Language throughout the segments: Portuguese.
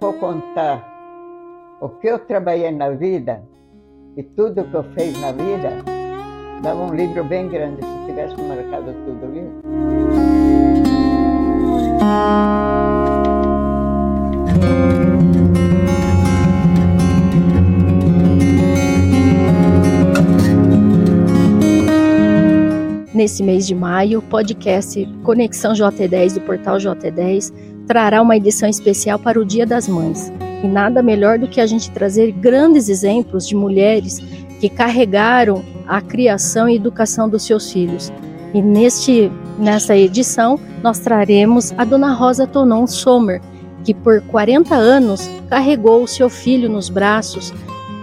for contar o que eu trabalhei na vida e tudo que eu fiz na vida, dava um livro bem grande se tivesse marcado tudo isso. Nesse mês de maio, o podcast Conexão JT10 do portal JT10 trará uma edição especial para o Dia das Mães. E nada melhor do que a gente trazer grandes exemplos de mulheres que carregaram a criação e educação dos seus filhos. E neste, nessa edição, nós traremos a dona Rosa Tonon Sommer, que por 40 anos carregou o seu filho nos braços,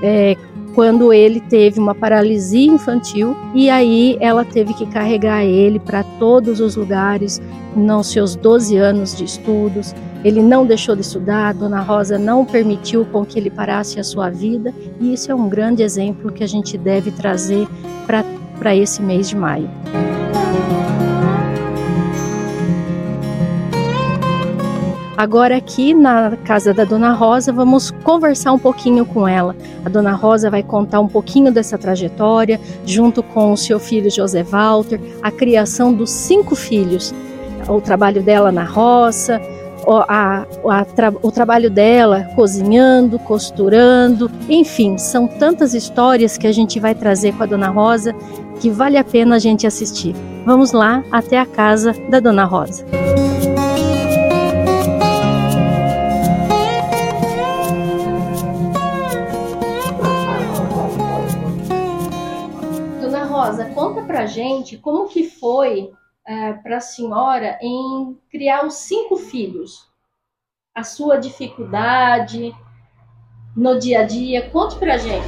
é, quando ele teve uma paralisia infantil e aí ela teve que carregar ele para todos os lugares nos seus 12 anos de estudos. Ele não deixou de estudar, Dona Rosa não permitiu com que ele parasse a sua vida, e isso é um grande exemplo que a gente deve trazer para esse mês de maio. Agora aqui na casa da Dona Rosa vamos conversar um pouquinho com ela. A Dona Rosa vai contar um pouquinho dessa trajetória, junto com o seu filho José Walter, a criação dos cinco filhos, o trabalho dela na roça, o, a, a, o trabalho dela cozinhando, costurando, enfim, são tantas histórias que a gente vai trazer com a Dona Rosa que vale a pena a gente assistir. Vamos lá até a casa da Dona. Rosa, pra gente como que foi é, para a senhora em criar os cinco filhos. A sua dificuldade no dia a dia, conte pra gente.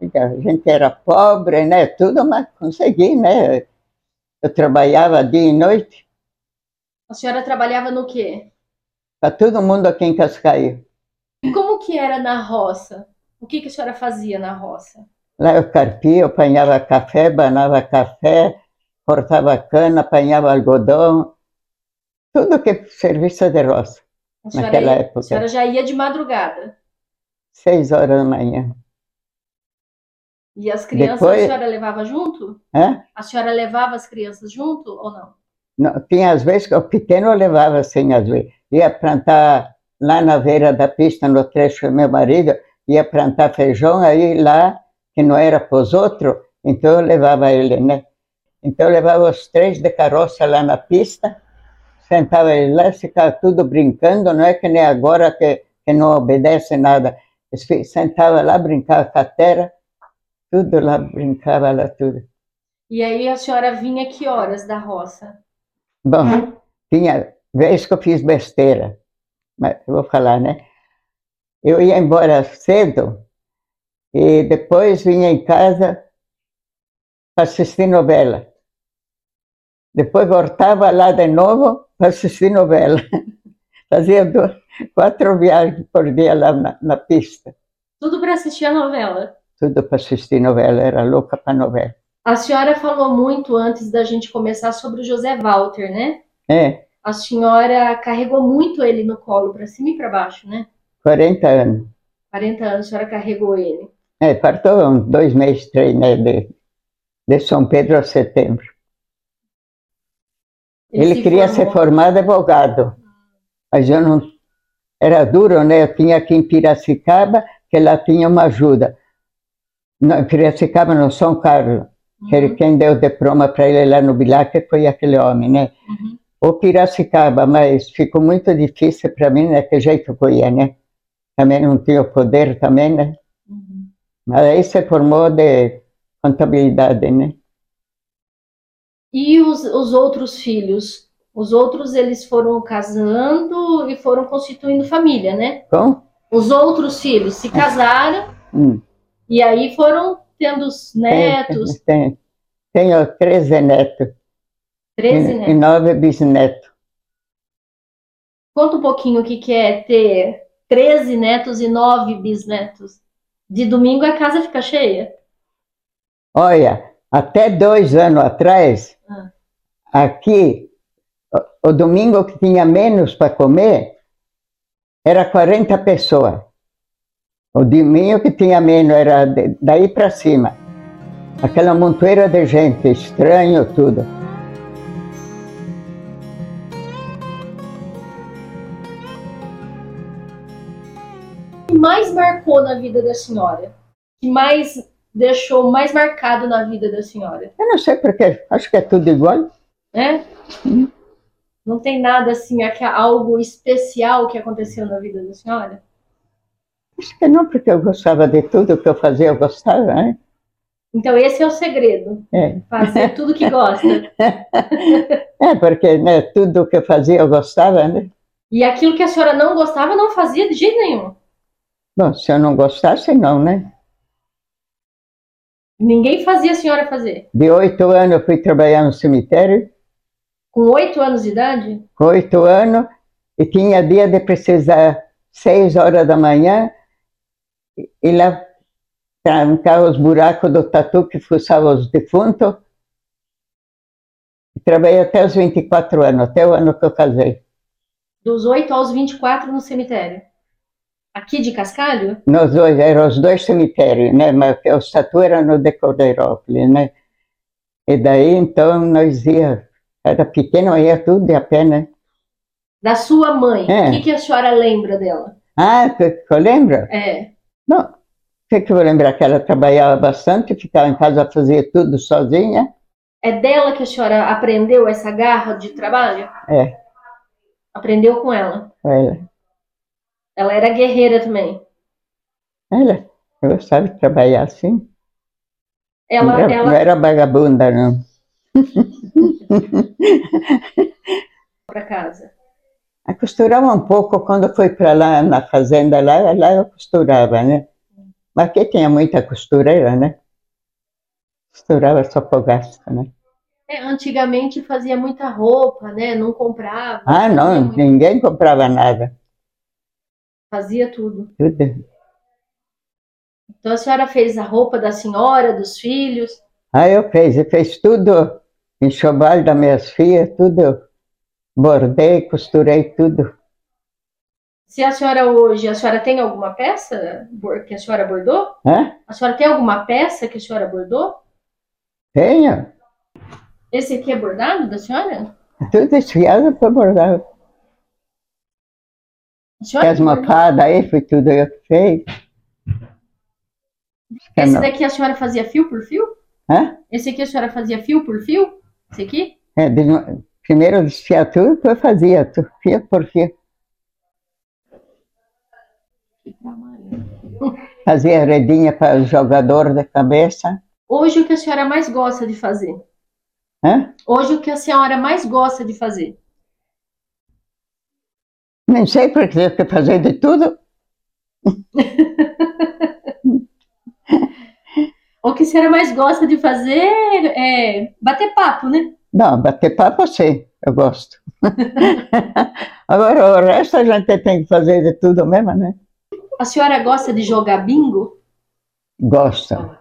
Então, a gente era pobre, né? Tudo, mas consegui, né? Eu trabalhava dia e noite. A senhora trabalhava no quê? Para todo mundo aqui em Cascaio. Como que era na roça? O que, que a senhora fazia na roça? Lá eu carpia, eu apanhava café, banava café, cortava cana, apanhava algodão, tudo que serviço de roça, naquela ia, época. A senhora já ia de madrugada? Seis horas da manhã. E as crianças Depois... a senhora levava junto? Hã? A senhora levava as crianças junto ou não? não tinha às vezes que o pequeno levava assim, às vezes. Ia plantar lá na beira da pista, no trecho do meu marido, ia plantar feijão, aí lá que não era para os outros, então eu levava ele, né? Então eu levava os três de carroça lá na pista, sentava ele lá, ficava tudo brincando, não é que nem agora que, que não obedece nada. Sentava lá, brincava com a terra, tudo lá, brincava lá tudo. E aí a senhora vinha que horas da roça? Bom, tinha vez que eu fiz besteira, mas eu vou falar, né? Eu ia embora cedo, e depois vinha em casa para assistir novela. Depois voltava lá de novo para assistir novela. Fazia duas, quatro viagens por dia lá na, na pista. Tudo para assistir a novela? Tudo para assistir novela, era louca para novela. A senhora falou muito antes da gente começar sobre o José Walter, né? É. A senhora carregou muito ele no colo, para cima e para baixo, né? 40 anos. 40 anos a senhora carregou ele. É, partou uns dois meses, três, né, de, de São Pedro a setembro. Ele, Ele queria formou. ser formado advogado, mas eu não. Era duro, né? Eu tinha aqui em Piracicaba, que lá tinha uma ajuda. Não, em Piracicaba, no São Carlos, uhum. que quem deu diploma para ele lá no Bilac foi aquele homem, né? Uhum. O Piracicaba, mas ficou muito difícil para mim, né? Que jeito que eu ia, né? Também não tinha o poder também, né? Mas aí se formou de contabilidade, né? E os, os outros filhos? Os outros, eles foram casando e foram constituindo família, né? Como? Os outros filhos se casaram hum. e aí foram tendo os netos. Tem, tenho 13 netos. 13 netos? E nove bisnetos. Conta um pouquinho o que, que é ter 13 netos e nove bisnetos. De domingo a casa fica cheia? Olha, até dois anos atrás, ah. aqui, o, o, domingo que tinha menos para comer, era 40 pessoas. O de mim, o que tinha menos, era daí para cima. Aquela montoeira de gente, estranho tudo. Marcou na vida da senhora? Que mais deixou mais marcado na vida da senhora? Eu não sei porquê, acho que é tudo igual. né? Não tem nada assim, aqui- algo especial que aconteceu na vida da senhora? Acho que não, porque eu gostava de tudo que eu fazia, eu gostava, né? Então esse é o segredo, É, fazer tudo que gosta. é porque né, tudo que eu fazia eu gostava, né? E aquilo que a senhora não gostava, não fazia de jeito nenhum. Bom, se eu não gostasse, não, né? Ninguém fazia a senhora fazer. De oito anos eu fui trabalhar no cemitério, Com oito anos de idade, com oito anos, e tinha dia de precisar seis horas da manhã, e- lá trancar os buracos do tatu que fuçava os defuntos. Trabalhei até os 24 anos, até o ano que eu casei. dos 8 aos 24 no cemitério. Aqui de Cascalho? Nós dois, eram os dois cemitérios, né? Mas o tatu era no de Cordeirópolis, né? E daí, então, nós ia, era pequeno, ia tudo de a pé, né? Da sua mãe. É. O que, que a senhora lembra dela? Ah, que, que eu lembro? É. Não, o que, que eu vou lembrar? Que ela trabalhava bastante, ficava em casa, fazia tudo sozinha. É dela que a senhora aprendeu essa garra de trabalho? É. Aprendeu com ela. Ela, Ela era guerreira também. ela gostava de trabalhar assim. Ela, não, era, ela não era vagabunda, não. para casa. Eu costurava um pouco quando fui para lá na fazenda lá, lá eu costurava, né? Mas aqui tinha muita costureira, né? Costurava só por gasto, né? É, antigamente fazia muita roupa, né? Não comprava. Ah, não, ninguém comprava nada. Fazia tudo. Tudo. Então a senhora fez a roupa da senhora, dos filhos. Ah, eu fiz, eu fiz tudo, enxoval das minhas filhas, tudo. Bordei, costurei tudo. Se a senhora hoje, a senhora tem alguma peça que a senhora bordou? Hã? A senhora tem alguma peça que a senhora bordou? Tenho. Esse aqui é bordado da senhora? Tudo esfiado para bordar. A senhora As que bordou? mofadas aí, foi tudo eu que fiz. Esse daqui a senhora fazia fio por fio? Hã? Esse aqui a senhora fazia fio por fio? Esse aqui? É, primeiro desfiar tudo, depois fazia tudo, fio por fio. Fazia redinha para jogador de cabeça. Hoje o que a senhora mais gosta de fazer? Hã? Hoje o que a senhora mais gosta de fazer? Nem sei porque eu que fazer de tudo. O que a senhora mais gosta de fazer é bater papo, né? Não, bater papo sim, eu gosto. Agora o resto a gente tem que fazer de tudo mesmo, né? A senhora gosta de jogar bingo? Gosto.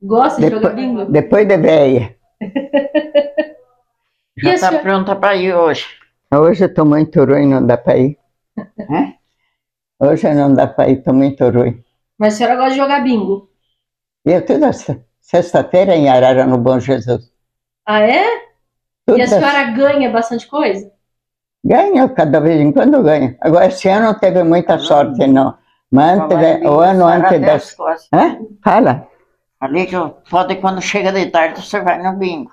Gosta de jogar bingo? depois de velha. E a Já está senhora- pronta para ir hoje. Hoje eu estou muito ruim, não dá para ir. Hã? Hoje não dá para ir, estou muito ruim. Mas a senhora gosta de jogar bingo? Eu toda se- sexta-feira em Arara, no Bom Jesus. Ah, é? Tudo E a senhora ganha bastante coisa? Ganho, cada vez em quando ganho. Agora, esse ano não teve muita sorte, não. Mas antes, o ano antes das... Hã? Fala. Ali que eu- pode quando chega de tarde você vai no bingo.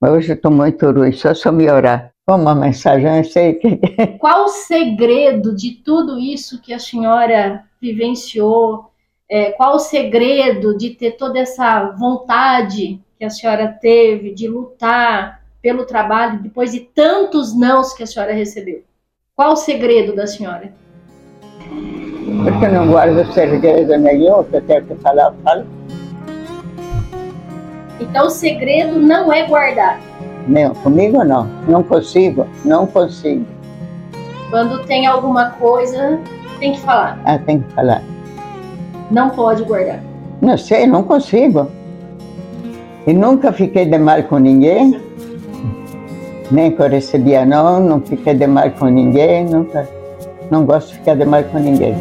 Mas hoje eu estou muito ruim, só se eu me orar. Como uma mensagem, eu sei que... Qual o segredo de tudo isso que a senhora vivenciou? É, qual o segredo de ter toda essa vontade que a senhora teve de lutar pelo trabalho depois de tantos nãos que a senhora recebeu? Qual o segredo da senhora? Porque eu não guardo segredo nenhum, eu tenho que falar, eu falo. Então, o segredo não é guardar. Não, comigo não. Não consigo, não consigo. Quando tem alguma coisa, tem que falar. Ah, tem que falar. Não pode guardar. Não sei, não consigo. E nunca fiquei de mal com ninguém. Nem que eu recebia, não. Não fiquei de mal com ninguém, nunca. não gosto de ficar demais com ninguém.